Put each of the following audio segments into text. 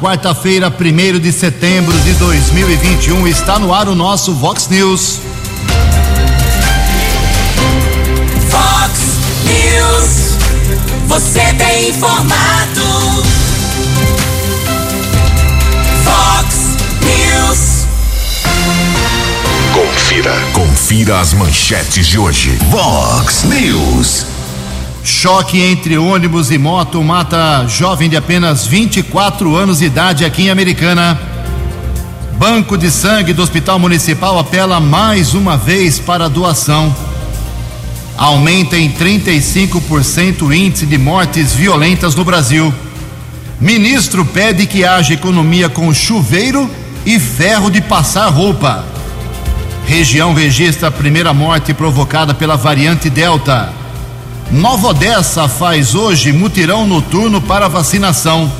Quarta-feira, 1 de setembro de 2021, está no ar o nosso Vox News. Vox News. Você tem informado. Vox News. Confira. Confira as manchetes de hoje. Vox News. Choque entre ônibus e moto mata jovem de apenas 24 anos de idade aqui em Americana. Banco de Sangue do Hospital Municipal apela mais uma vez para doação. Aumenta em 35% o índice de mortes violentas no Brasil. Ministro pede que haja economia com chuveiro e ferro de passar roupa. Região registra a primeira morte provocada pela variante Delta. Nova Odessa faz hoje mutirão noturno para vacinação.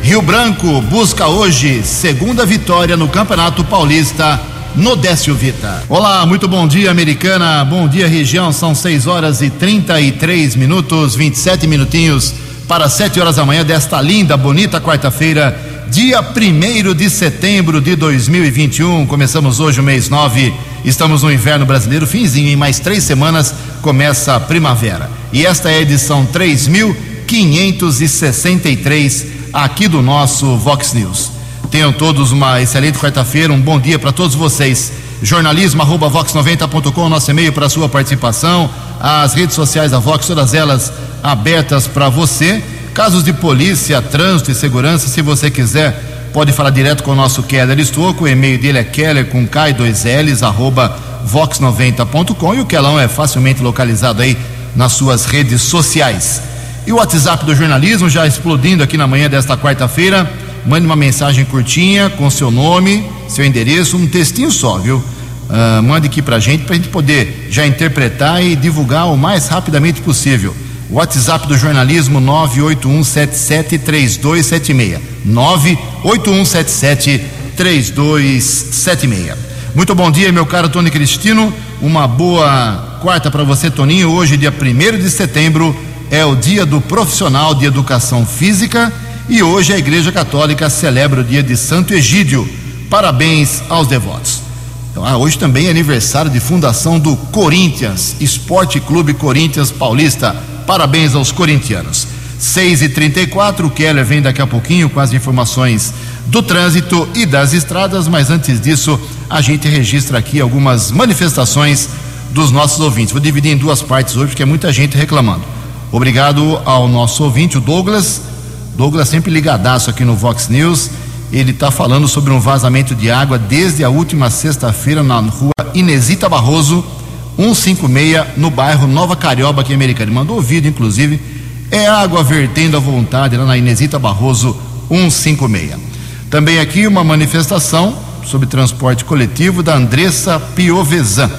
Rio Branco busca hoje segunda vitória no Campeonato Paulista no Décio Vita. Olá, muito bom dia, americana. Bom dia, região. São 6 horas e 33 minutos, 27 minutinhos para 7 horas da manhã desta linda, bonita quarta-feira, dia 1 de setembro de 2021. Começamos hoje o mês 9. Estamos no inverno brasileiro, finzinho, em mais três semanas começa a primavera. E esta é a edição 3563 aqui do nosso Vox News. Tenham todos uma excelente quarta-feira, um bom dia para todos vocês. Jornalismo arroba vox90.com, nosso e-mail para sua participação. As redes sociais da Vox, todas elas abertas para você. Casos de polícia, trânsito e segurança, se você quiser, pode falar direto com o nosso Keller Estouco. O e-mail dele é keller com K e dois L's, arroba vox90.com. E o Kelão é facilmente localizado aí nas suas redes sociais. E o WhatsApp do jornalismo já explodindo aqui na manhã desta quarta-feira. Mande uma mensagem curtinha com seu nome, seu endereço, um textinho só, viu? Uh, mande aqui pra gente, pra gente poder já interpretar e divulgar o mais rapidamente possível. WhatsApp do jornalismo 981773276. 981773276. Muito bom dia, meu caro Tony Cristino. Uma boa quarta para você, Toninho. Hoje, dia 1 de setembro, é o dia do profissional de educação física e hoje a Igreja Católica celebra o dia de Santo Egídio. Parabéns aos devotos. Então, ah, hoje também é aniversário de fundação do Corinthians, Esporte Clube Corinthians Paulista. Parabéns aos corintianos. 6 e 34 o Keller vem daqui a pouquinho com as informações do trânsito e das estradas, mas antes disso, a gente registra aqui algumas manifestações dos nossos ouvintes. Vou dividir em duas partes hoje, porque é muita gente reclamando. Obrigado ao nosso ouvinte, o Douglas. Douglas sempre ligadaço aqui no Vox News. Ele está falando sobre um vazamento de água desde a última sexta-feira na rua Inesita Barroso, 156, no bairro Nova Carioba, aqui em Americana. Ele mandou o vídeo, inclusive. É água vertendo à vontade lá na Inesita Barroso, 156. Também aqui uma manifestação sobre transporte coletivo da Andressa Piovesan.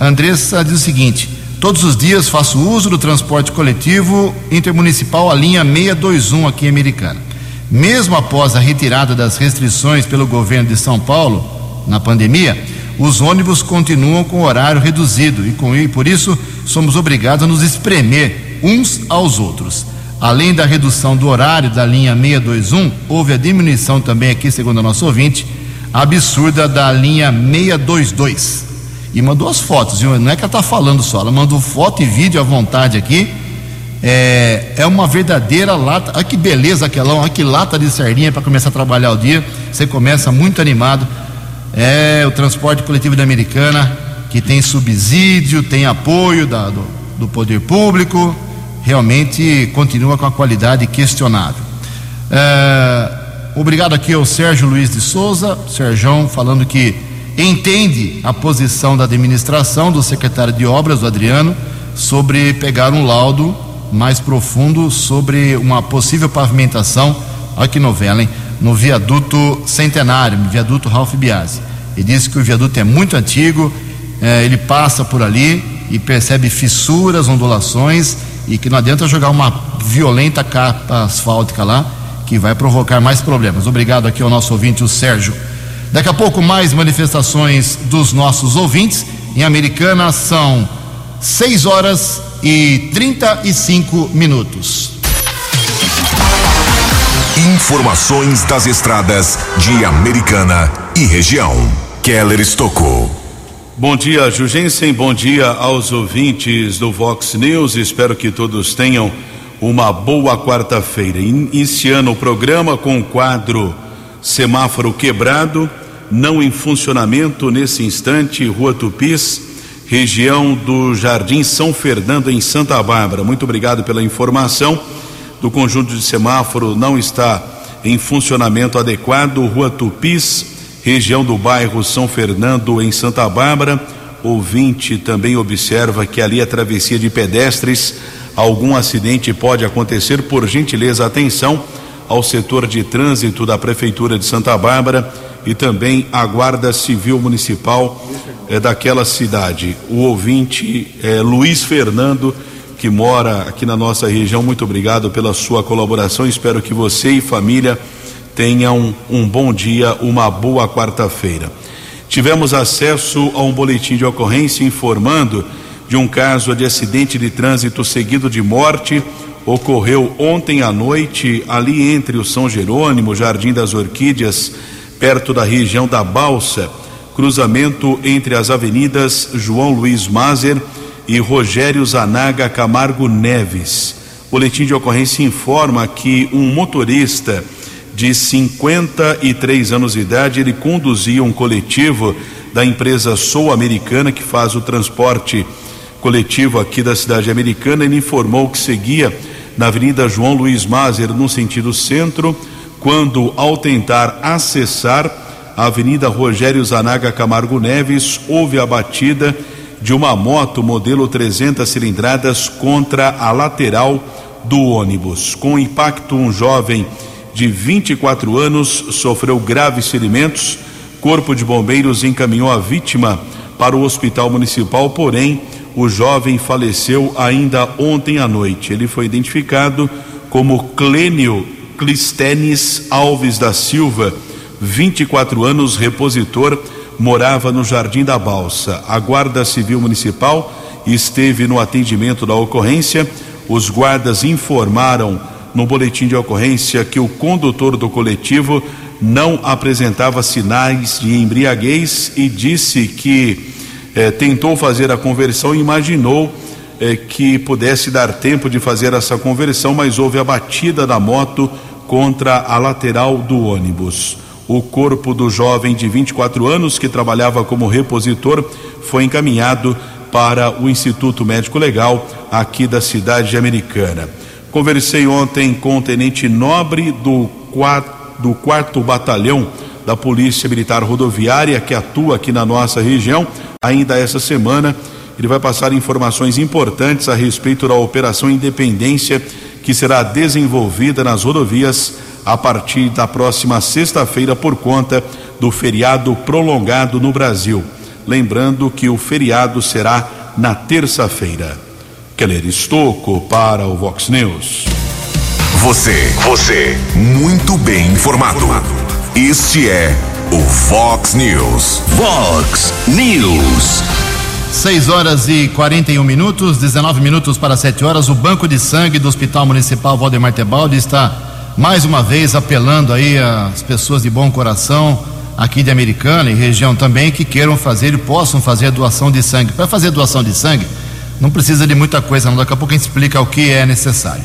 Andressa diz o seguinte: Todos os dias faço uso do transporte coletivo intermunicipal, a linha 621 aqui em Americana. Mesmo após a retirada das restrições pelo governo de São Paulo na pandemia, os ônibus continuam com horário reduzido e, com, e por isso somos obrigados a nos espremer uns aos outros. Além da redução do horário da linha 621, houve a diminuição também aqui, segundo a nossa ouvinte, absurda da linha 622. E mandou as fotos, viu? Não é que ela está falando só, ela mandou foto e vídeo à vontade aqui. É, é uma verdadeira lata. Olha que beleza aquela, olha que lata de sardinha para começar a trabalhar o dia. Você começa muito animado. É o transporte coletivo da Americana, que tem subsídio, tem apoio da, do, do poder público, realmente continua com a qualidade questionável. É, obrigado aqui ao Sérgio Luiz de Souza, Sérgio falando que entende a posição da administração do secretário de obras, do Adriano, sobre pegar um laudo mais profundo sobre uma possível pavimentação, olha que novela, hein? No viaduto centenário, no viaduto Ralph Biasi. Ele disse que o viaduto é muito antigo, é, ele passa por ali e percebe fissuras, ondulações e que não adianta jogar uma violenta capa asfáltica lá que vai provocar mais problemas. Obrigado aqui ao nosso ouvinte, o Sérgio. Daqui a pouco, mais manifestações dos nossos ouvintes. Em Americana são 6 horas e 35 minutos. Informações das estradas de Americana e região. Keller Estocou. Bom dia, Jugensen. Bom dia aos ouvintes do Vox News. Espero que todos tenham uma boa quarta-feira. Iniciando o programa com o quadro Semáforo Quebrado, não em funcionamento nesse instante, Rua Tupis, região do Jardim São Fernando, em Santa Bárbara. Muito obrigado pela informação do conjunto de semáforo não está em funcionamento adequado. Rua Tupis, região do bairro São Fernando, em Santa Bárbara. Ouvinte também observa que ali a travessia de pedestres. Algum acidente pode acontecer. Por gentileza, atenção ao setor de trânsito da Prefeitura de Santa Bárbara e também a Guarda Civil Municipal é, daquela cidade. O ouvinte é Luiz Fernando que mora aqui na nossa região, muito obrigado pela sua colaboração. Espero que você e família tenham um bom dia, uma boa quarta-feira. Tivemos acesso a um boletim de ocorrência informando de um caso de acidente de trânsito seguido de morte. Ocorreu ontem à noite, ali entre o São Jerônimo, Jardim das Orquídeas, perto da região da Balsa, cruzamento entre as avenidas João Luiz Mazer e Rogério Zanaga Camargo Neves. O boletim de ocorrência informa que um motorista de 53 anos de idade, ele conduzia um coletivo da empresa Sou Americana que faz o transporte coletivo aqui da cidade americana. Ele informou que seguia na Avenida João Luiz Mazer no sentido centro, quando ao tentar acessar a Avenida Rogério Zanaga Camargo Neves, houve a batida de uma moto modelo 300 cilindradas contra a lateral do ônibus. Com impacto, um jovem de 24 anos sofreu graves ferimentos. Corpo de Bombeiros encaminhou a vítima para o hospital municipal, porém, o jovem faleceu ainda ontem à noite. Ele foi identificado como Clênio Clistenes Alves da Silva, 24 anos, repositor morava no Jardim da Balsa. A Guarda Civil Municipal esteve no atendimento da ocorrência. Os guardas informaram no boletim de ocorrência que o condutor do coletivo não apresentava sinais de embriaguez e disse que eh, tentou fazer a conversão e imaginou eh, que pudesse dar tempo de fazer essa conversão, mas houve a batida da moto contra a lateral do ônibus. O corpo do jovem de 24 anos que trabalhava como repositor foi encaminhado para o Instituto Médico Legal aqui da cidade americana. Conversei ontem com o tenente nobre do 4 do quarto batalhão da Polícia Militar Rodoviária que atua aqui na nossa região. Ainda essa semana ele vai passar informações importantes a respeito da Operação Independência que será desenvolvida nas rodovias a partir da próxima sexta-feira por conta do feriado prolongado no Brasil. Lembrando que o feriado será na terça-feira. Keller Estocco para o Vox News. Você, você, muito bem informado. Este é o Vox News. Vox News. 6 horas e 41 minutos, 19 minutos para 7 horas. O Banco de Sangue do Hospital Municipal Valdemar Tebaldi está mais uma vez apelando aí às pessoas de bom coração aqui de Americana e região também que queiram fazer e possam fazer doação de sangue. Para fazer doação de sangue, não precisa de muita coisa, não. Daqui a pouco a gente explica o que é necessário.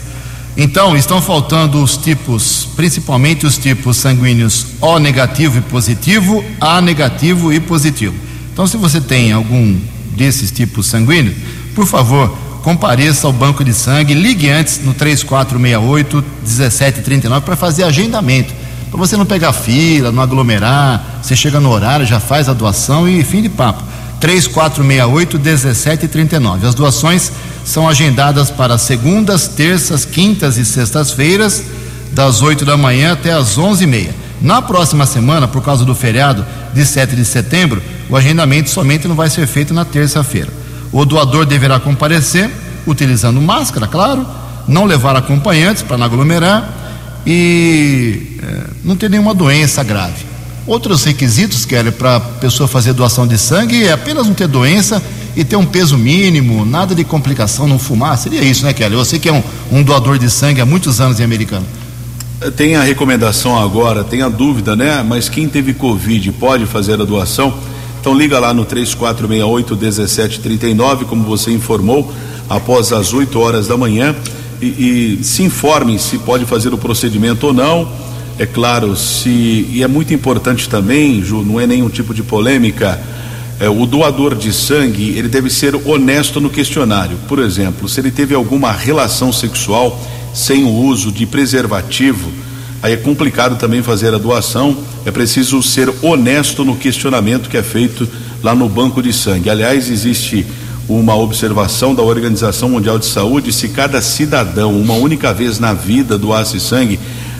Então, estão faltando os tipos, principalmente os tipos sanguíneos O negativo e positivo, A negativo e positivo. Então, se você tem algum desses tipos sanguíneos, por favor, compareça ao banco de sangue, ligue antes no 3468 1739 para fazer agendamento. Para você não pegar fila, não aglomerar, você chega no horário, já faz a doação e fim de papo. 3468 1739. As doações são agendadas para segundas, terças, quintas e sextas-feiras, das 8 da manhã até as 11h30. Na próxima semana, por causa do feriado de 7 de setembro, o agendamento somente não vai ser feito na terça-feira. O doador deverá comparecer, utilizando máscara, claro, não levar acompanhantes para não aglomerar e é, não ter nenhuma doença grave. Outros requisitos, Kelly, para a pessoa fazer doação de sangue é apenas não ter doença e ter um peso mínimo, nada de complicação, não fumar. Seria isso, né, Kelly? Você que é um, um doador de sangue há muitos anos em americano. Tem a recomendação agora, tem a dúvida, né? Mas quem teve Covid pode fazer a doação? Então liga lá no 3468 1739, como você informou, após as 8 horas da manhã e, e se informe se pode fazer o procedimento ou não. É claro, se e é muito importante também, Ju, não é nenhum tipo de polêmica. É, o doador de sangue ele deve ser honesto no questionário. Por exemplo, se ele teve alguma relação sexual sem o uso de preservativo, aí é complicado também fazer a doação. É preciso ser honesto no questionamento que é feito lá no banco de sangue. Aliás, existe uma observação da Organização Mundial de Saúde: se cada cidadão, uma única vez na vida, doasse sangue,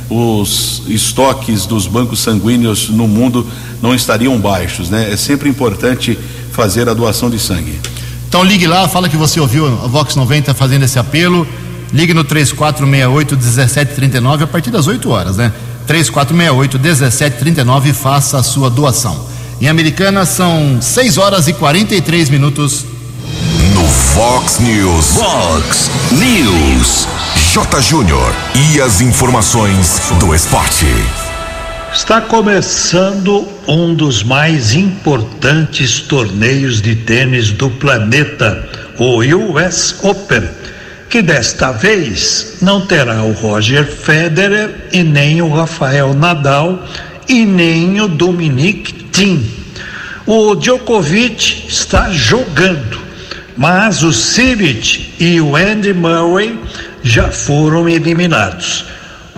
os estoques dos bancos sanguíneos no mundo não estariam baixos, né? É sempre importante fazer a doação de sangue. Então ligue lá, fala que você ouviu a Vox 90 fazendo esse apelo. Ligue no 3468 1739 a partir das 8 horas, né? 3468 1739 e faça a sua doação. Em Americana são 6 horas e 43 minutos. No Fox News. Fox News. J. Júnior. E as informações do esporte. Está começando um dos mais importantes torneios de tênis do planeta, o US Open que desta vez não terá o Roger Federer e nem o Rafael Nadal e nem o Dominic Thiem. O Djokovic está jogando, mas o Siric e o Andy Murray já foram eliminados.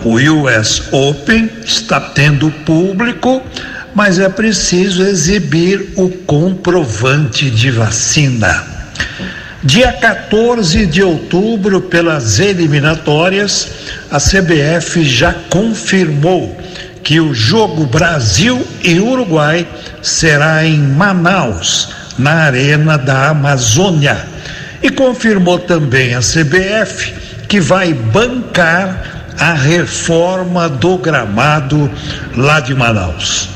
O US Open está tendo público, mas é preciso exibir o comprovante de vacina. Dia 14 de outubro, pelas eliminatórias, a CBF já confirmou que o jogo Brasil e Uruguai será em Manaus, na Arena da Amazônia. E confirmou também a CBF que vai bancar a reforma do gramado lá de Manaus.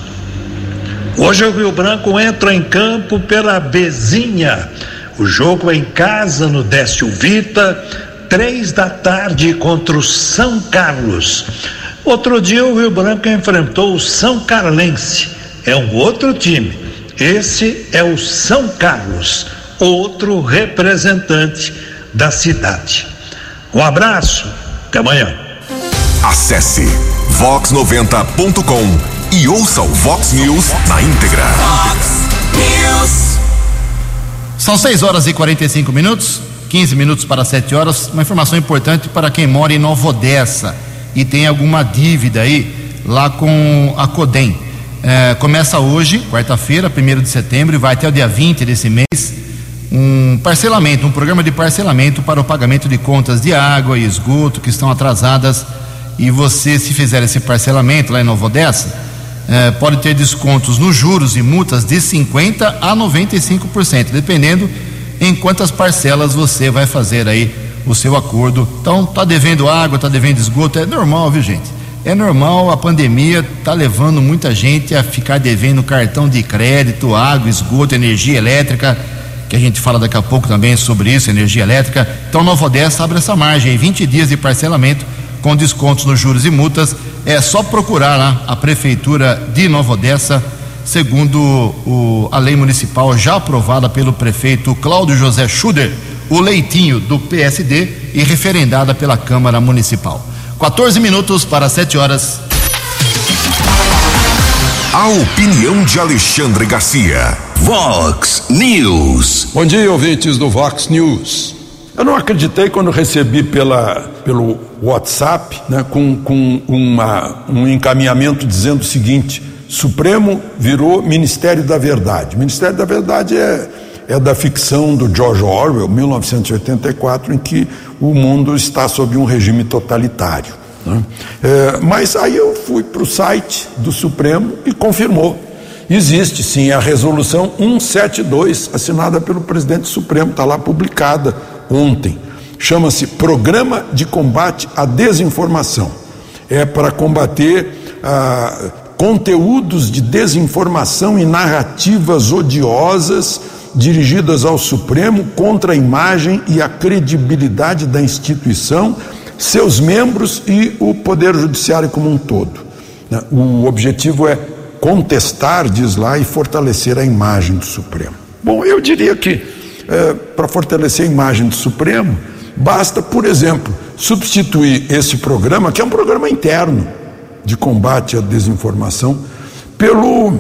Hoje o Rio Branco entra em campo pela Bezinha o jogo é em casa no Décio Vita, três da tarde contra o São Carlos. Outro dia o Rio Branco enfrentou o São Carlense. É um outro time. Esse é o São Carlos, outro representante da cidade. Um abraço, até amanhã. Acesse vox90.com e ouça o Vox News na íntegra. Fox News. São 6 horas e 45 minutos, 15 minutos para 7 horas. Uma informação importante para quem mora em Nova Odessa e tem alguma dívida aí lá com a Codem. É, começa hoje, quarta-feira, 1 de setembro, e vai até o dia 20 desse mês, um parcelamento, um programa de parcelamento para o pagamento de contas de água e esgoto que estão atrasadas. E você, se fizer esse parcelamento lá em Nova Odessa, é, pode ter descontos nos juros e multas de 50% a 95%, dependendo em quantas parcelas você vai fazer aí o seu acordo. Então, tá devendo água, tá devendo esgoto, é normal, viu gente? É normal, a pandemia tá levando muita gente a ficar devendo cartão de crédito, água, esgoto, energia elétrica, que a gente fala daqui a pouco também sobre isso, energia elétrica. Então, Nova Odessa abre essa margem, 20 dias de parcelamento com descontos nos juros e multas. É só procurar lá a Prefeitura de Nova Odessa, segundo o, a lei municipal já aprovada pelo prefeito Cláudio José Schuder, o leitinho do PSD e referendada pela Câmara Municipal. 14 minutos para 7 horas. A opinião de Alexandre Garcia. Vox News. Bom dia, ouvintes do Vox News. Eu não acreditei quando recebi pela, pelo WhatsApp né, com, com uma, um encaminhamento dizendo o seguinte: Supremo virou Ministério da Verdade. Ministério da Verdade é, é da ficção do George Orwell, 1984, em que o mundo está sob um regime totalitário. Né? É, mas aí eu fui para o site do Supremo e confirmou. Existe sim a resolução 172, assinada pelo presidente Supremo, está lá publicada ontem. Chama-se Programa de Combate à Desinformação. É para combater ah, conteúdos de desinformação e narrativas odiosas dirigidas ao Supremo contra a imagem e a credibilidade da instituição, seus membros e o Poder Judiciário como um todo. Né? O objetivo é contestar, diz lá, e fortalecer a imagem do Supremo. Bom, eu diria que é, para fortalecer a imagem do Supremo, basta, por exemplo, substituir esse programa, que é um programa interno de combate à desinformação, pelo,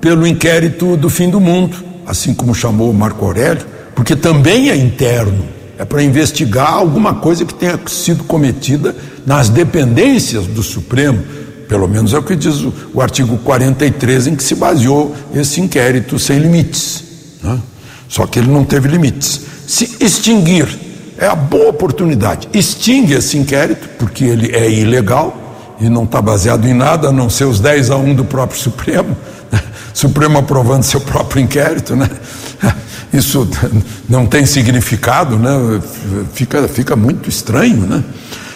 pelo inquérito do fim do mundo, assim como chamou Marco Aurélio, porque também é interno, é para investigar alguma coisa que tenha sido cometida nas dependências do Supremo, pelo menos é o que diz o, o artigo 43 em que se baseou esse inquérito sem limites. Né? Só que ele não teve limites. Se extinguir é a boa oportunidade. Extingue esse inquérito, porque ele é ilegal e não está baseado em nada, a não ser os 10 a 1 do próprio Supremo. Supremo aprovando seu próprio inquérito, né? Isso não tem significado, né? Fica, fica muito estranho, né?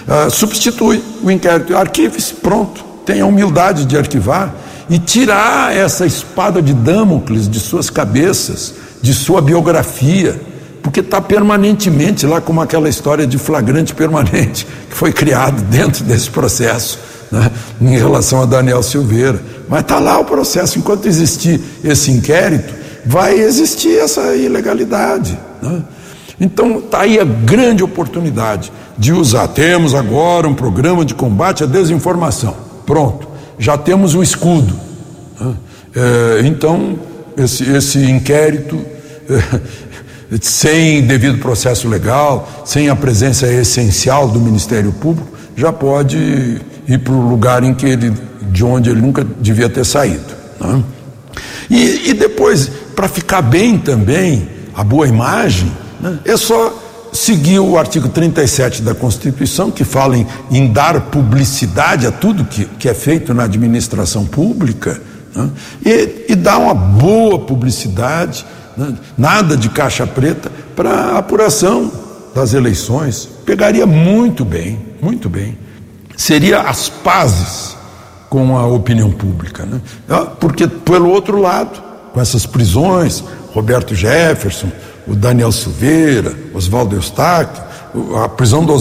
Uh, substitui o inquérito, arquive-se, pronto tenha a humildade de arquivar e tirar essa espada de Damocles de suas cabeças, de sua biografia, porque está permanentemente lá, como aquela história de flagrante permanente que foi criado dentro desse processo, né, em relação a Daniel Silveira. Mas está lá o processo, enquanto existir esse inquérito, vai existir essa ilegalidade. Né? Então está aí a grande oportunidade de usar. Temos agora um programa de combate à desinformação. Pronto, já temos o escudo. Né? É, então, esse, esse inquérito, é, sem devido processo legal, sem a presença essencial do Ministério Público, já pode ir para o lugar em que ele, de onde ele nunca devia ter saído. Né? E, e depois, para ficar bem também, a boa imagem, né? é só seguiu o artigo 37 da Constituição, que fala em, em dar publicidade a tudo que, que, é feito na administração pública, né? e, e dar uma boa publicidade, né? nada de caixa preta, para a apuração das eleições. Pegaria muito bem, muito bem. Seria as pazes com a opinião pública. Né? Porque, pelo outro lado, com essas prisões, Roberto Jefferson, o Daniel Silveira, Oswaldo Eustáquio, a prisão do,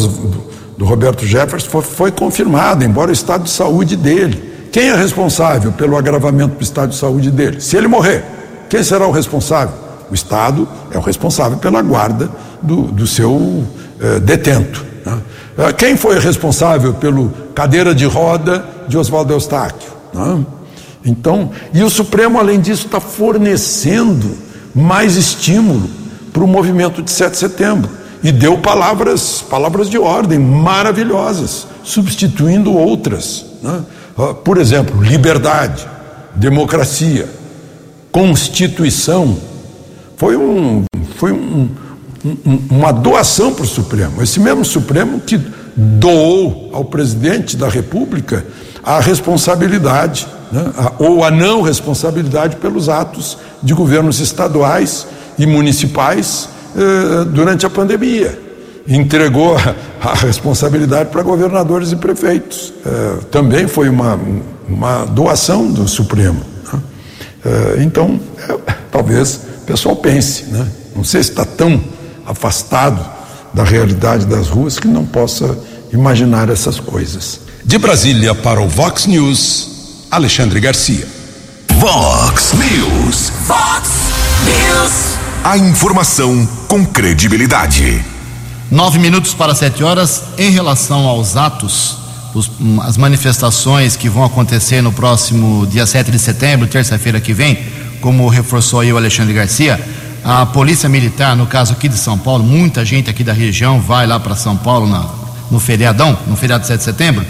do Roberto Jefferson foi, foi, confirmada, embora o estado de saúde dele. Quem é responsável pelo agravamento do estado de saúde dele? Se ele morrer, quem será o responsável? O Estado é o responsável pela guarda do, do seu eh, detento. Né? Eh, quem foi responsável pelo cadeira de roda de Oswaldo Eustáquio? Né? Então, e o Supremo, além disso, está fornecendo mais estímulo para o movimento de 7 de setembro e deu palavras, palavras de ordem maravilhosas, substituindo outras. Né? Por exemplo, liberdade, democracia, constituição. Foi, um, foi um, um, uma doação para o Supremo. Esse mesmo Supremo que doou ao presidente da República a responsabilidade, né? a, ou a não responsabilidade pelos atos de governos estaduais e municipais eh, durante a pandemia. Entregou a, responsabilidade para governadores e prefeitos. Eh, também foi uma, uma doação do Supremo. Né? Eh, então, é, talvez o pessoal pense, né? não sei se está tão afastado da realidade das ruas que não possa imaginar essas coisas. De Brasília para o Vox News, Alexandre Garcia. Vox News. Vox News. A informação com credibilidade. Nove minutos para sete horas. Em relação aos atos, os, as manifestações que vão acontecer no próximo dia 7 de setembro, terça-feira que vem, como reforçou aí o Alexandre Garcia, a Polícia Militar, no caso aqui de São Paulo, muita gente aqui da região vai lá para São Paulo na, no feriadão, no feriado de 7 de setembro.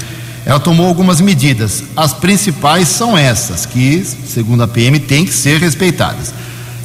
Ela tomou algumas medidas. As principais são essas, que, segundo a PM, têm que ser respeitadas.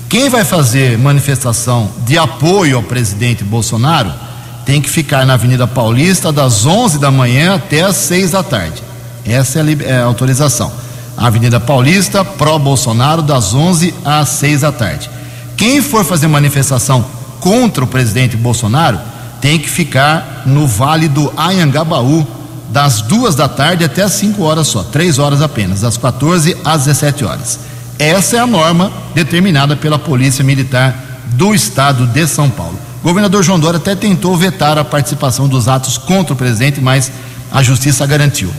Quem vai fazer manifestação de apoio ao presidente Bolsonaro tem que ficar na Avenida Paulista das 11 da manhã até as 6 da tarde. Essa é a, é a autorização. Avenida Paulista, pró-Bolsonaro, das 11 às 6 da tarde. Quem for fazer manifestação contra o presidente Bolsonaro tem que ficar no Vale do Anhangabaú, das duas da tarde até as 5 horas só, três horas apenas, das 14 às 17 horas. Essa é a norma determinada pela Polícia Militar do Estado de São Paulo. O governador João Dória até tentou vetar a participação dos atos contra o presidente, mas a justiça garantiu.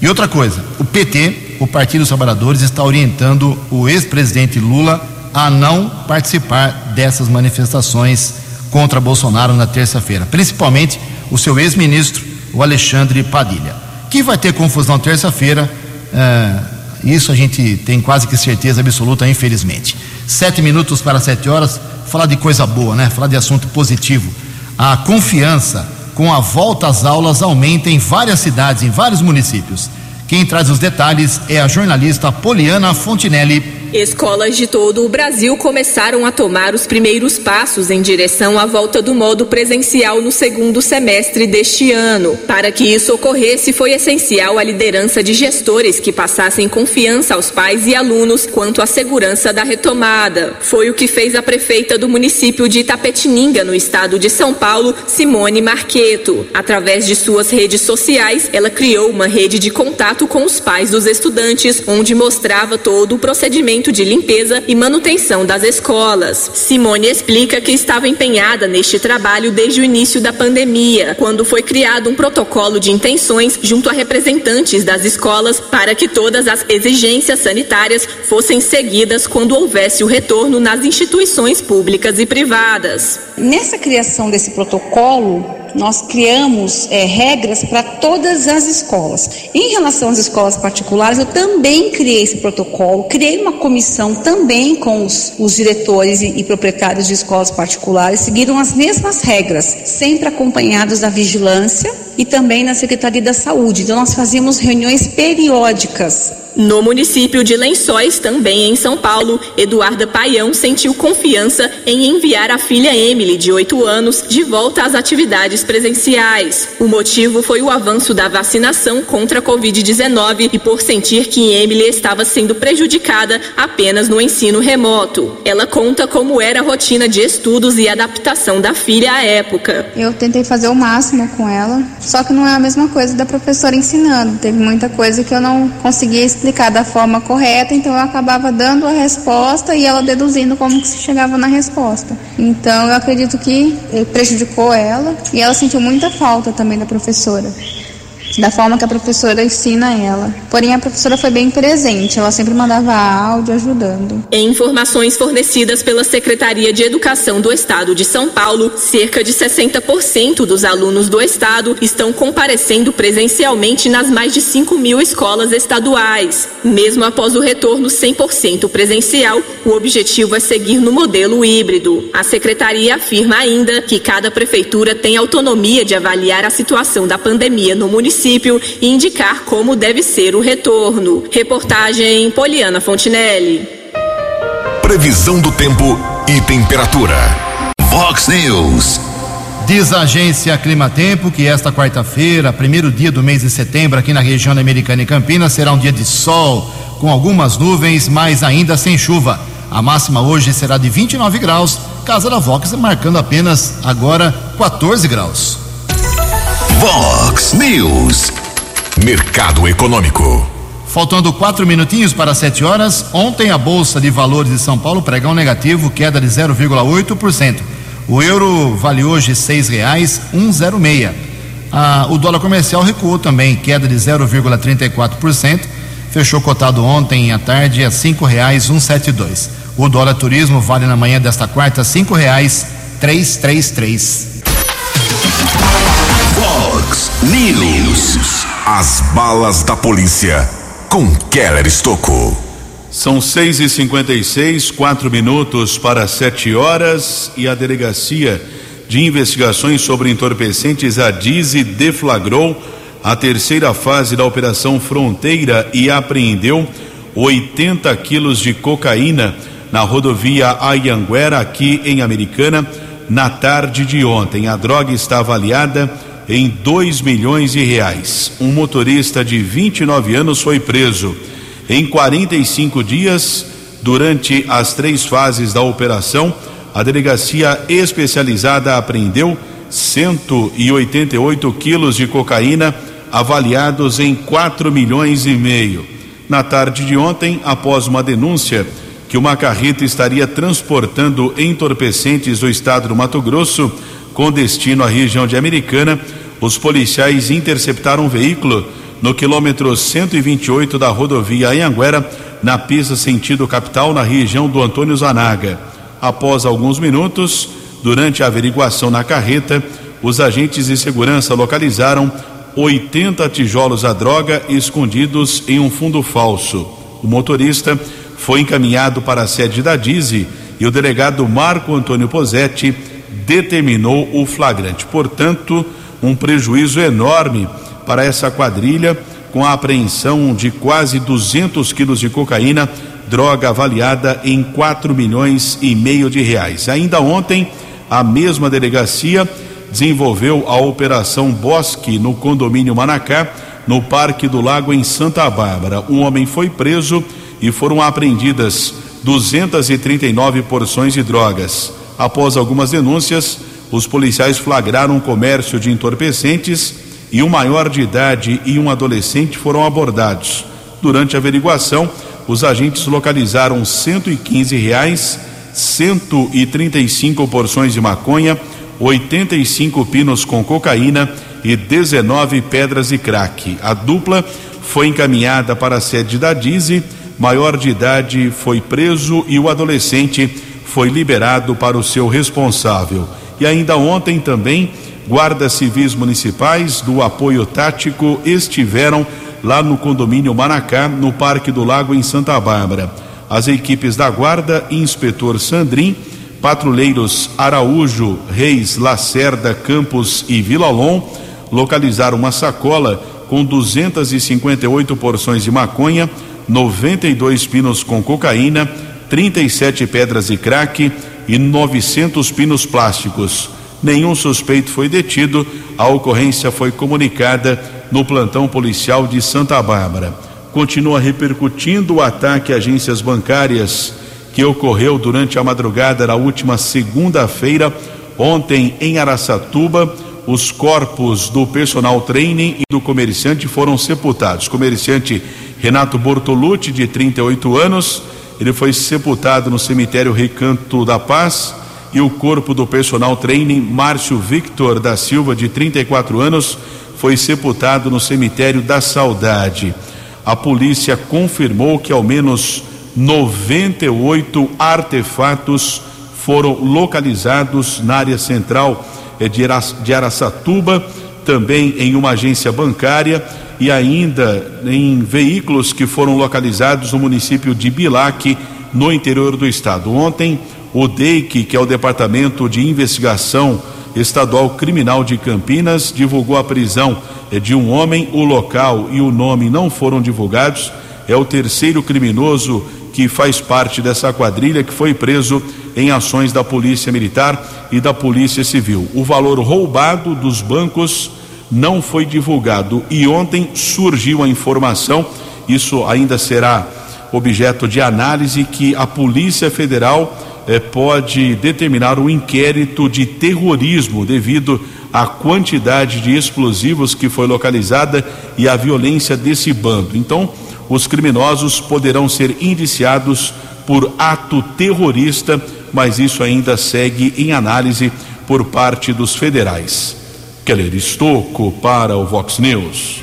E outra coisa, o PT, o Partido dos Trabalhadores, está orientando o ex-presidente Lula a não participar dessas manifestações contra Bolsonaro na terça-feira, principalmente o seu ex-ministro, o Alexandre Padilha. Que vai ter confusão terça-feira, é, isso a gente tem quase que certeza absoluta, infelizmente. Sete minutos para sete horas, falar de coisa boa, né? Falar de assunto positivo. A confiança com a volta às aulas aumenta em várias cidades, em vários municípios. Quem traz os detalhes é a jornalista Poliana Fontinelli Escolas de todo o Brasil começaram a tomar os primeiros passos em direção à volta do modo presencial no segundo semestre deste ano. Para que isso ocorresse, foi essencial a liderança de gestores que passassem confiança aos pais e alunos quanto à segurança da retomada. Foi o que fez a prefeita do município de Itapetininga, no estado de São Paulo, Simone Marqueto. Através de suas redes sociais, ela criou uma rede de contato com os pais dos estudantes, onde mostrava todo o procedimento de limpeza e manutenção das escolas. Simone explica que estava empenhada neste trabalho desde o início da pandemia, quando foi criado um protocolo de intenções junto a representantes das escolas para que todas as exigências sanitárias fossem seguidas quando houvesse o retorno nas instituições públicas e privadas. Nessa criação desse protocolo, nós criamos é, regras para todas as escolas. Em relação às escolas particulares, eu também criei esse protocolo, criei uma comissão também com os, os diretores e, e, proprietários de escolas particulares, seguiram as mesmas regras, sempre acompanhados da vigilância e também na Secretaria da Saúde. Então, nós fazíamos reuniões periódicas no município de Lençóis, também em São Paulo, Eduarda Paião sentiu confiança em enviar a filha Emily, de 8 anos, de volta às atividades presenciais. O motivo foi o avanço da vacinação contra a Covid-19 e por sentir que Emily estava sendo prejudicada apenas no ensino remoto. Ela conta como era a rotina de estudos e adaptação da filha à época. Eu tentei fazer o máximo com ela, só que não é a mesma coisa da professora ensinando. Teve muita coisa que eu não conseguia explicar explicar da forma correta, então eu acabava dando a resposta e ela deduzindo como que se chegava na resposta. Então eu acredito que prejudicou ela e ela sentiu muita falta também da professora da forma que a professora ensina ela. Porém, a professora foi bem presente, ela sempre mandava áudio ajudando. Em informações fornecidas pela Secretaria de Educação do Estado de São Paulo, cerca de 60% dos alunos do estado estão comparecendo presencialmente nas mais de 5 mil escolas estaduais. Mesmo após o retorno 100% presencial, o objetivo é seguir no modelo híbrido. A secretaria afirma ainda que cada prefeitura tem autonomia de avaliar a situação da pandemia no município município e indicar como deve ser o retorno. Reportagem Poliana Fontinelli. Previsão do tempo e temperatura. Vox News. Diz a agência Climatempo que esta quarta-feira, primeiro dia do mês de setembro, aqui na região americana e Campinas, será um dia de sol, com algumas nuvens, mas ainda sem chuva. A máxima hoje será de 29 graus, Casa da Vox marcando apenas agora 14 graus. Vox News. Mercado Econômico. Faltando quatro minutinhos para sete horas, ontem a Bolsa de Valores de São Paulo pregão negativo, queda de 0,8%. O euro vale hoje seis reais, 106. Ah, o dólar comercial recuou também, queda de 0,34%. Fechou cotado ontem à tarde a cinco reais, 172. O dólar turismo vale na manhã desta quarta cinco reais, 333. Vox News. As balas da polícia com Keller Estocou. São seis e cinquenta e seis, quatro minutos para sete horas e a delegacia de investigações sobre entorpecentes, a Dize deflagrou a terceira fase da Operação Fronteira e apreendeu 80 quilos de cocaína na rodovia Ayanguera, aqui em Americana, na tarde de ontem. A droga está avaliada em 2 milhões de reais. Um motorista de 29 anos foi preso. Em 45 dias, durante as três fases da operação, a delegacia especializada apreendeu 188 quilos de cocaína, avaliados em 4 milhões e meio. Na tarde de ontem, após uma denúncia que uma carreta estaria transportando entorpecentes do estado do Mato Grosso com destino à região de Americana. Os policiais interceptaram um veículo no quilômetro 128 da rodovia Anhanguera, na pista sentido capital, na região do Antônio Zanaga. Após alguns minutos, durante a averiguação na carreta, os agentes de segurança localizaram 80 tijolos à droga escondidos em um fundo falso. O motorista foi encaminhado para a sede da Dize e o delegado Marco Antônio Posetti determinou o flagrante. Portanto, um prejuízo enorme para essa quadrilha com a apreensão de quase 200 quilos de cocaína, droga avaliada em 4 milhões e meio de reais. Ainda ontem, a mesma delegacia desenvolveu a Operação Bosque no condomínio Manacá, no Parque do Lago, em Santa Bárbara. Um homem foi preso e foram apreendidas 239 porções de drogas. Após algumas denúncias, os policiais flagraram um comércio de entorpecentes e um maior de idade e um adolescente foram abordados. Durante a averiguação, os agentes localizaram 115 reais, 135 porções de maconha, 85 pinos com cocaína e 19 pedras de crack. A dupla foi encaminhada para a sede da Dize, maior de idade foi preso e o adolescente foi liberado para o seu responsável. E ainda ontem também, guardas civis municipais do apoio tático estiveram lá no condomínio Manacá, no Parque do Lago, em Santa Bárbara. As equipes da guarda, inspetor Sandrin, patrulheiros Araújo, Reis, Lacerda, Campos e Vilalon localizaram uma sacola com 258 porções de maconha, 92 pinos com cocaína, 37 pedras de crack e 900 pinos plásticos. Nenhum suspeito foi detido. A ocorrência foi comunicada no plantão policial de Santa Bárbara. Continua repercutindo o ataque a agências bancárias que ocorreu durante a madrugada da última segunda-feira, ontem em Araçatuba. Os corpos do personal training e do comerciante foram sepultados. Comerciante Renato Bortolucci, de 38 anos, ele foi sepultado no cemitério Recanto da Paz. E o corpo do personal training, Márcio Victor da Silva, de 34 anos, foi sepultado no cemitério da Saudade. A polícia confirmou que ao menos 98 artefatos foram localizados na área central de Araçatuba, também em uma agência bancária e ainda em veículos que foram localizados no município de Bilac, no interior do estado. Ontem, o DEIC, que é o Departamento de Investigação Estadual Criminal de Campinas, divulgou a prisão de um homem. O local e o nome não foram divulgados. É o terceiro criminoso que faz parte dessa quadrilha que foi preso em ações da Polícia Militar e da Polícia Civil. O valor roubado dos bancos não foi divulgado e ontem surgiu a informação, isso ainda será objeto de análise, que a Polícia Federal eh, pode determinar um inquérito de terrorismo devido à quantidade de explosivos que foi localizada e a violência desse bando. Então, os criminosos poderão ser indiciados por ato terrorista, mas isso ainda segue em análise por parte dos federais. Keller Estocco para o Vox News.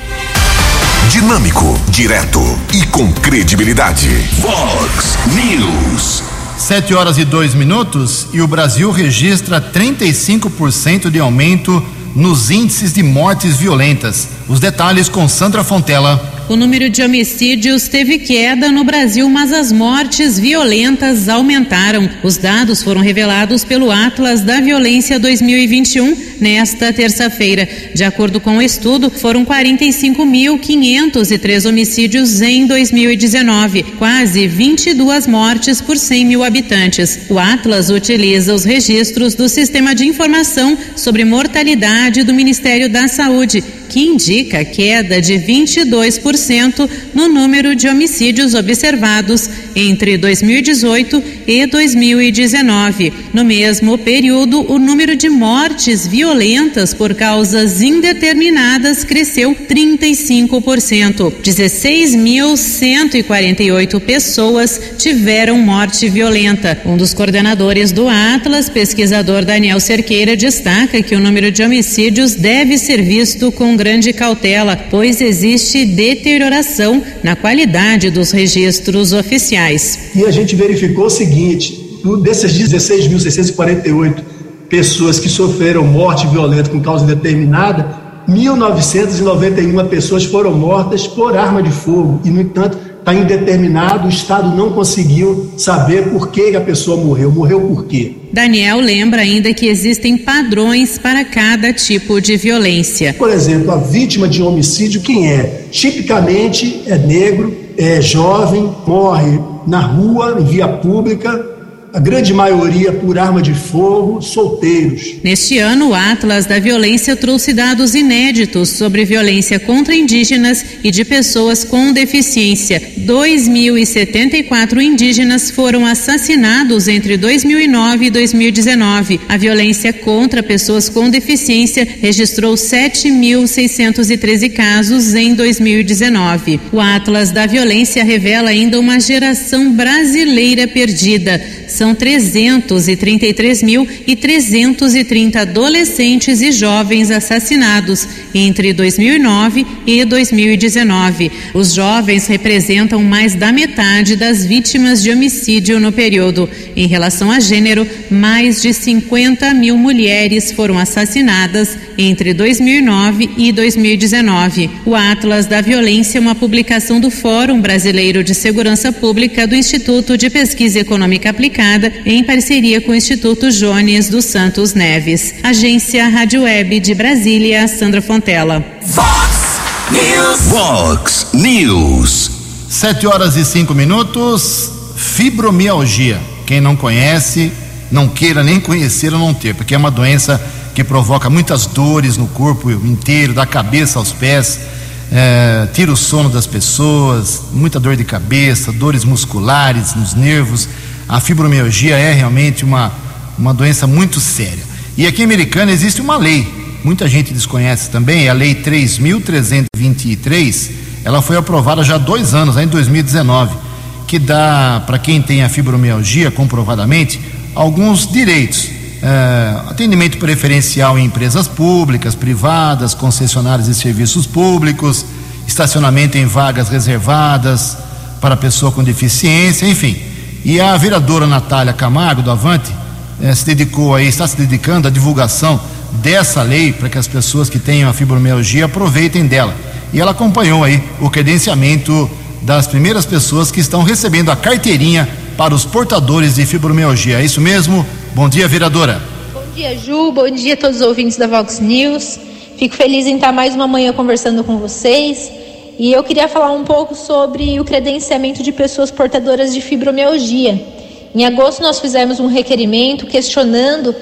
Dinâmico, direto e com credibilidade. Vox News. Sete horas e dois minutos e o Brasil registra 35% de aumento nos índices de mortes violentas. Os detalhes com Sandra Fontela. O número de homicídios teve queda no Brasil, mas as mortes violentas aumentaram. Os dados foram revelados pelo Atlas da Violência 2021 nesta terça-feira. De acordo com o estudo, foram 45.503 homicídios em 2019, quase 22 mortes por 100 mil habitantes. O Atlas utiliza os registros do Sistema de Informação sobre Mortalidade do Ministério da Saúde que indica queda de 22% no número de homicídios observados entre 2018 e 2019. No mesmo período, o número de mortes violentas por causas indeterminadas cresceu 35%. 16.148 pessoas tiveram morte violenta. Um dos coordenadores do Atlas, pesquisador Daniel Cerqueira, destaca que o número de homicídios deve ser visto com grande cautela, pois existe deterioração na qualidade dos registros oficiais. E a gente verificou o seguinte: dessas 16.648 pessoas que sofreram morte violenta com causa indeterminada, 1.991 pessoas foram mortas por arma de fogo e, no entanto, está indeterminado, o Estado não conseguiu saber por que a pessoa morreu. Morreu por quê? Daniel lembra ainda que existem padrões para cada tipo de violência. Por exemplo, a vítima de homicídio, quem é? Tipicamente é negro, é jovem, morre na rua, em via pública, a grande maioria por arma de fogo, solteiros. Neste ano, o Atlas da Violência trouxe dados inéditos sobre violência contra indígenas e de pessoas com deficiência. 2.074 indígenas foram assassinados entre 2009 e 2019. A violência contra pessoas com deficiência registrou 7.613 casos em 2019. O Atlas da Violência revela ainda uma geração brasileira perdida são 333.330 adolescentes e jovens assassinados entre 2009 e 2019. Os jovens representam mais da metade das vítimas de homicídio no período. Em relação a gênero, mais de 50 mil mulheres foram assassinadas entre 2009 e 2019. O Atlas da Violência é uma publicação do Fórum Brasileiro de Segurança Pública do Instituto de Pesquisa Econômica Aplicada em parceria com o Instituto Jones dos Santos Neves. Agência Rádio Web de Brasília, Sandra Fontela. Fox News. Fox News. Sete horas e cinco minutos. Fibromialgia. Quem não conhece, não queira nem conhecer ou não ter, porque é uma doença que provoca muitas dores no corpo inteiro, da cabeça aos pés. É, tira o sono das pessoas, muita dor de cabeça, dores musculares nos nervos a fibromialgia é realmente uma, uma doença muito séria. E aqui em Americana existe uma lei, muita gente desconhece também, é a Lei 3.323. Ela foi aprovada já há dois anos, em 2019, que dá para quem tem a fibromialgia, comprovadamente, alguns direitos. É, atendimento preferencial em empresas públicas, privadas, concessionárias de serviços públicos, estacionamento em vagas reservadas para pessoa com deficiência, enfim. E a vereadora Natália Camargo, do Avante, eh, se dedicou aí, está se dedicando à divulgação dessa lei para que as pessoas que tenham a fibromialgia aproveitem dela. E ela acompanhou aí o credenciamento das primeiras pessoas que estão recebendo a carteirinha para os portadores de fibromialgia. É isso mesmo? Bom dia, vereadora. Bom dia, Ju. Bom dia a todos os ouvintes da Vox News. Fico feliz em estar mais uma manhã conversando com vocês. E eu queria falar um pouco sobre o credenciamento de pessoas portadoras de fibromialgia. Em agosto, nós fizemos um requerimento questionando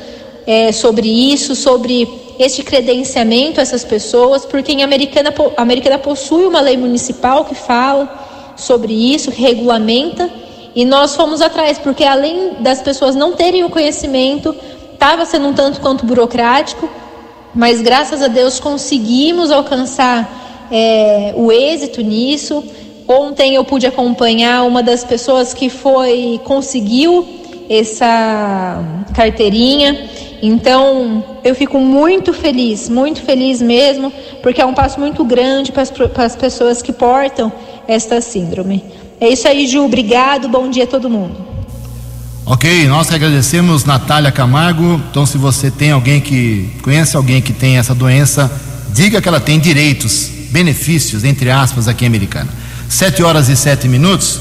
é, sobre isso, sobre este credenciamento a essas pessoas, porque em Americana, Americana possui uma lei municipal que fala sobre isso, que regulamenta, e nós fomos atrás, porque além das pessoas não terem o conhecimento, estava sendo um tanto quanto burocrático, mas graças a Deus conseguimos alcançar é, o êxito nisso. Ontem eu pude acompanhar uma das pessoas que foi conseguiu essa carteirinha. Então eu fico muito feliz, muito feliz mesmo, porque é um passo muito grande para as, para as pessoas que portam esta síndrome. É isso aí, Ju. Obrigado. Bom dia a todo mundo. Ok, nós agradecemos Natália Camargo. Então, se você tem alguém que conhece alguém que tem essa doença, diga que ela tem direitos benefícios, entre aspas, aqui em Americana. Sete horas e sete minutos.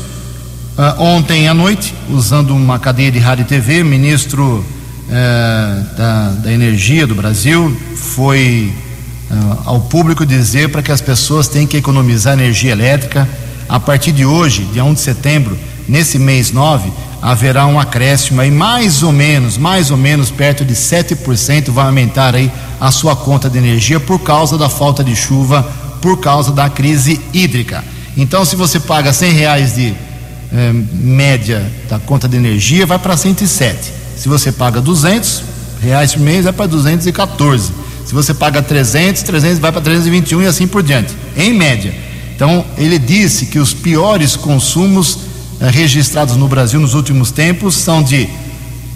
Uh, ontem à noite, usando uma cadeia de rádio e TV, o ministro uh, da, da, Energia do Brasil foi uh, ao público dizer para que as pessoas têm que economizar energia elétrica. A partir de hoje, dia 1 de setembro, nesse mês 9, haverá um acréscimo aí mais ou menos, mais ou menos perto de 7% vai aumentar aí a sua conta de energia por causa da falta de chuva, por causa da crise hídrica. Então, se você paga 100 reais de eh, média da conta de energia, vai para 107. Se você paga 200 reais por mês, vai para 214. Se você paga 300, 300 vai para 321 e assim por diante, em média. Então, ele disse que os piores consumos eh, registrados no Brasil nos últimos tempos são de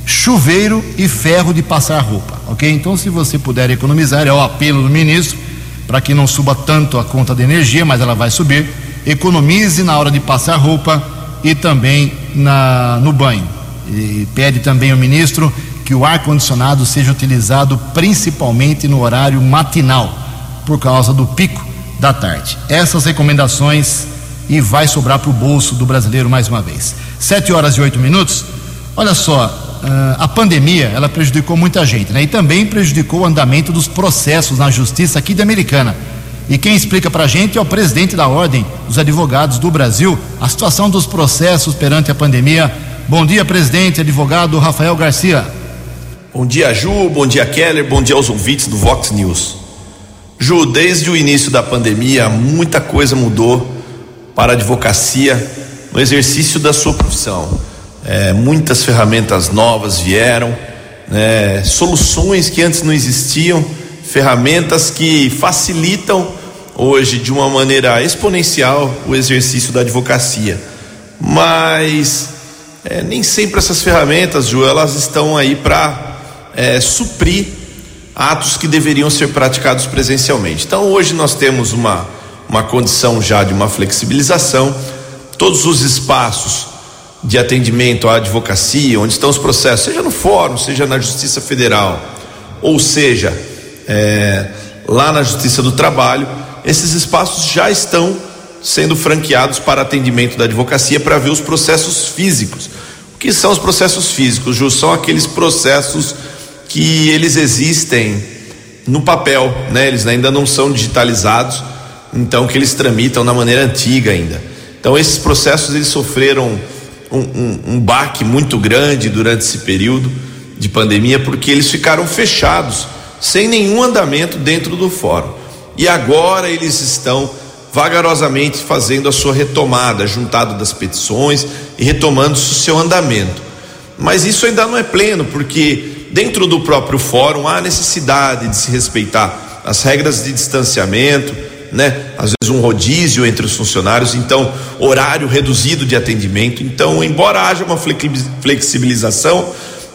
chuveiro e ferro de passar roupa, ok? Então, se você puder economizar, é o apelo do ministro para que não suba tanto a conta de energia, mas ela vai subir. Economize na hora de passar roupa e também na, no banho. E pede também ao ministro que o ar-condicionado seja utilizado principalmente no horário matinal, por causa do pico da tarde. Essas recomendações e vai sobrar para o bolso do brasileiro mais uma vez. Sete horas e oito minutos. Olha só, a pandemia ela prejudicou muita gente, né? E também prejudicou o andamento dos processos na justiça aqui de Americana. E quem explica para a gente é o presidente da Ordem dos Advogados do Brasil a situação dos processos perante a pandemia. Bom dia, presidente, advogado Rafael Garcia. Bom dia, Ju. Bom dia, Keller. Bom dia aos ouvintes do Vox News. Ju, desde o início da pandemia, muita coisa mudou para a advocacia no exercício da sua profissão. É, muitas ferramentas novas vieram, né, soluções que antes não existiam, ferramentas que facilitam hoje de uma maneira exponencial o exercício da advocacia. Mas é, nem sempre essas ferramentas, Ju, elas estão aí para é, suprir atos que deveriam ser praticados presencialmente. Então hoje nós temos uma, uma condição já de uma flexibilização, todos os espaços de atendimento à advocacia, onde estão os processos, seja no fórum, seja na Justiça Federal, ou seja, é, lá na Justiça do Trabalho, esses espaços já estão sendo franqueados para atendimento da advocacia para ver os processos físicos. O que são os processos físicos, Ju? São aqueles processos que eles existem no papel, né? Eles ainda não são digitalizados, então que eles tramitam na maneira antiga ainda. Então esses processos eles sofreram um, um, um baque muito grande durante esse período de pandemia, porque eles ficaram fechados, sem nenhum andamento dentro do fórum. E agora eles estão vagarosamente fazendo a sua retomada, juntado das petições e retomando o seu andamento. Mas isso ainda não é pleno, porque dentro do próprio fórum há necessidade de se respeitar as regras de distanciamento, né? Às vezes um rodízio entre os funcionários, então horário reduzido de atendimento. Então, embora haja uma flexibilização,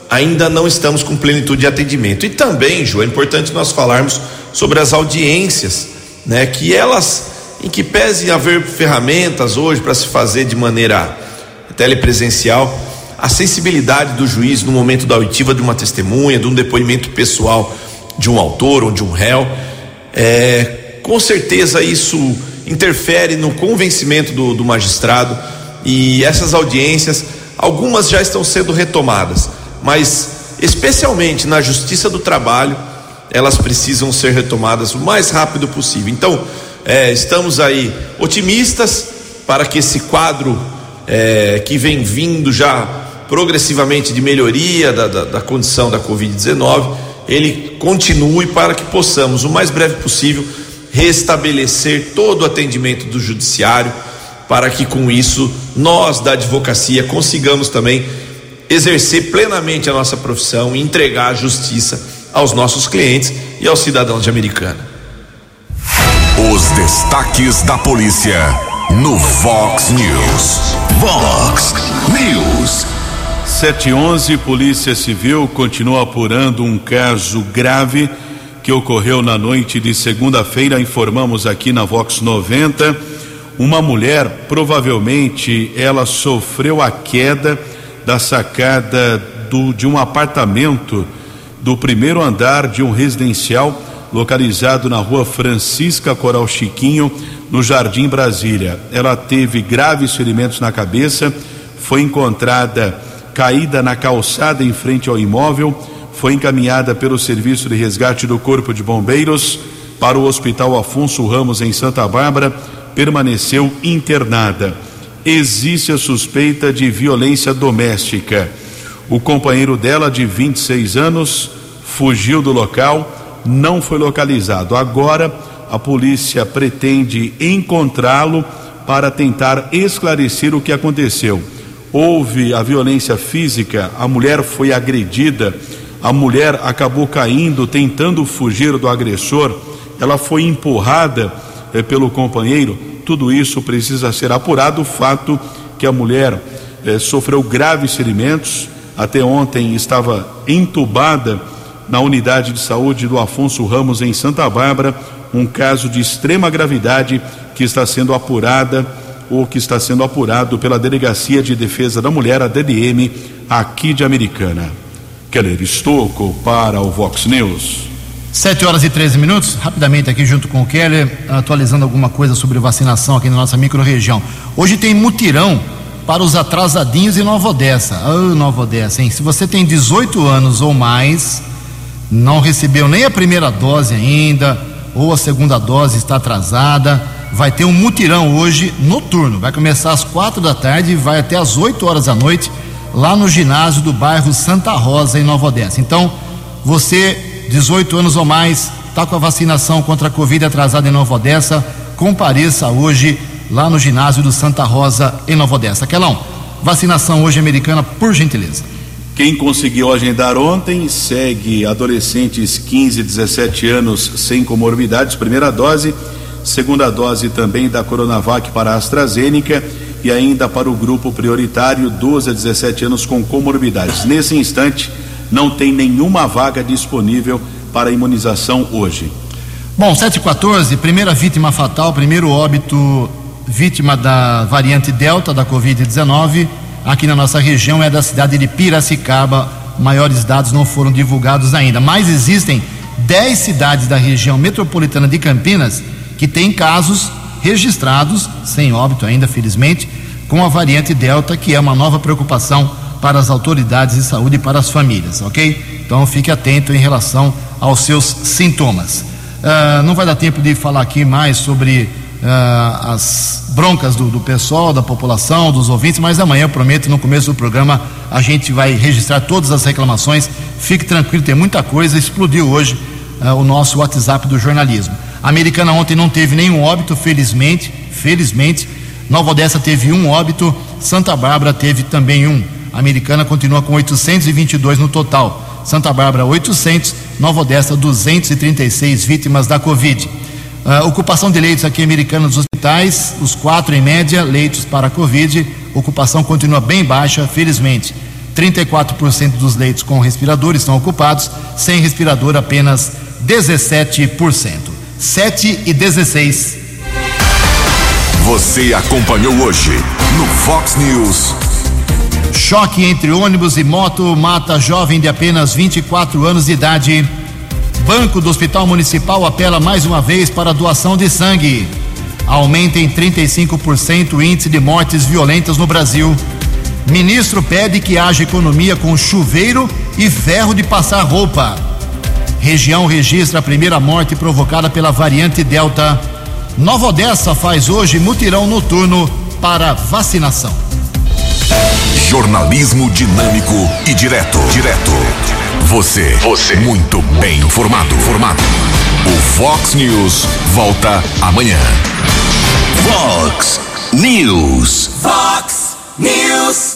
ainda não estamos com plenitude de atendimento. E também, Ju, é importante nós falarmos sobre as audiências, né? Que elas, em que pese haver ferramentas hoje para se fazer de maneira telepresencial, a sensibilidade do juiz no momento da oitiva de uma testemunha, de um depoimento pessoal de um autor ou de um réu, é, com certeza isso interfere no convencimento do, do magistrado e essas audiências, algumas já estão sendo retomadas, mas especialmente na Justiça do Trabalho, elas precisam ser retomadas o mais rápido possível. Então, é, estamos aí otimistas para que esse quadro é, que vem vindo já progressivamente de melhoria da, da, da condição da Covid-19, ele continue para que possamos, o mais breve possível, restabelecer todo o atendimento do judiciário, para que com isso nós da advocacia consigamos também exercer plenamente a nossa profissão e entregar a justiça aos nossos clientes e aos cidadãos de Americana. Os destaques da polícia no Vox News. Vox News. 711 Polícia Civil continua apurando um caso grave que ocorreu na noite de segunda-feira, informamos aqui na Vox 90. Uma mulher, provavelmente, ela sofreu a queda da sacada do, de um apartamento do primeiro andar de um residencial localizado na rua Francisca Coral Chiquinho, no Jardim Brasília. Ela teve graves ferimentos na cabeça, foi encontrada caída na calçada em frente ao imóvel foi encaminhada pelo Serviço de Resgate do Corpo de Bombeiros para o Hospital Afonso Ramos, em Santa Bárbara, permaneceu internada. existe a suspeita de violência doméstica. O companheiro dela, de 26 anos, fugiu do local, não foi localizado. Agora, a polícia pretende encontrá-lo para tentar esclarecer o que aconteceu. Houve a violência física, a mulher foi agredida, a mulher acabou caindo, tentando fugir do agressor, ela foi empurrada eh, pelo companheiro. Tudo isso precisa ser apurado. O fato que a mulher eh, sofreu graves ferimentos, até ontem estava entubada na unidade de saúde do Afonso Ramos em Santa Bárbara, um caso de extrema gravidade que está sendo apurada ou que está sendo apurado pela Delegacia de Defesa da Mulher, a DDM, aqui de Americana. Keller Estocco para o Vox News. 7 horas e 13 minutos, rapidamente aqui junto com o Keller, atualizando alguma coisa sobre vacinação aqui na nossa microrregião. Hoje tem mutirão para os atrasadinhos em Nova Odessa. Oh, Nova Odessa, hein? Se você tem 18 anos ou mais, não recebeu nem a primeira dose ainda, ou a segunda dose está atrasada, vai ter um mutirão hoje noturno. Vai começar às quatro da tarde e vai até às 8 horas da noite, lá no ginásio do bairro Santa Rosa, em Nova Odessa. Então, você, 18 anos ou mais, está com a vacinação contra a Covid atrasada em Nova Odessa, compareça hoje lá no ginásio do Santa Rosa, em Nova Odessa. Aquelão, vacinação hoje americana, por gentileza. Quem conseguiu agendar ontem segue adolescentes 15, 17 anos sem comorbidades, primeira dose segunda dose também da Coronavac para a AstraZeneca e ainda para o grupo prioritário 12 a 17 anos com comorbidades. Nesse instante, não tem nenhuma vaga disponível para imunização hoje. Bom, 714, primeira vítima fatal, primeiro óbito vítima da variante Delta da Covid-19 aqui na nossa região é da cidade de Piracicaba. Maiores dados não foram divulgados ainda, mas existem 10 cidades da região metropolitana de Campinas que tem casos registrados, sem óbito ainda, felizmente, com a variante Delta, que é uma nova preocupação para as autoridades de saúde e para as famílias, ok? Então fique atento em relação aos seus sintomas. Uh, não vai dar tempo de falar aqui mais sobre uh, as broncas do, do, pessoal, da população, dos ouvintes, mas amanhã eu prometo, no começo do programa, a gente vai registrar todas as reclamações. Fique tranquilo, tem muita coisa. Explodiu hoje uh, o nosso WhatsApp do jornalismo. A Americana ontem não teve nenhum óbito, felizmente, felizmente. Nova Odessa teve um óbito, Santa Bárbara teve também um. A Americana continua com 822 no total. Santa Bárbara 800, Nova Odessa 236 vítimas da Covid. Uh, ocupação de leitos aqui americana nos hospitais, os quatro em média, leitos para Covid. Ocupação continua bem baixa, felizmente. 34% dos leitos com respirador estão ocupados, sem respirador apenas 17%. 7 e 16. Você acompanhou hoje no Fox News. Choque entre ônibus e moto mata jovem de apenas 24 anos de idade. Banco do Hospital Municipal apela mais uma vez para doação de sangue. Aumenta em 35% o índice de mortes violentas no Brasil. Ministro pede que haja economia com chuveiro e ferro de passar roupa. Região registra a primeira morte provocada pela variante Delta. Nova Odessa faz hoje mutirão noturno para vacinação. Jornalismo dinâmico e direto. Direto. Você. Você. Muito bem informado. Formado. O Fox News volta amanhã. Fox News. Fox News.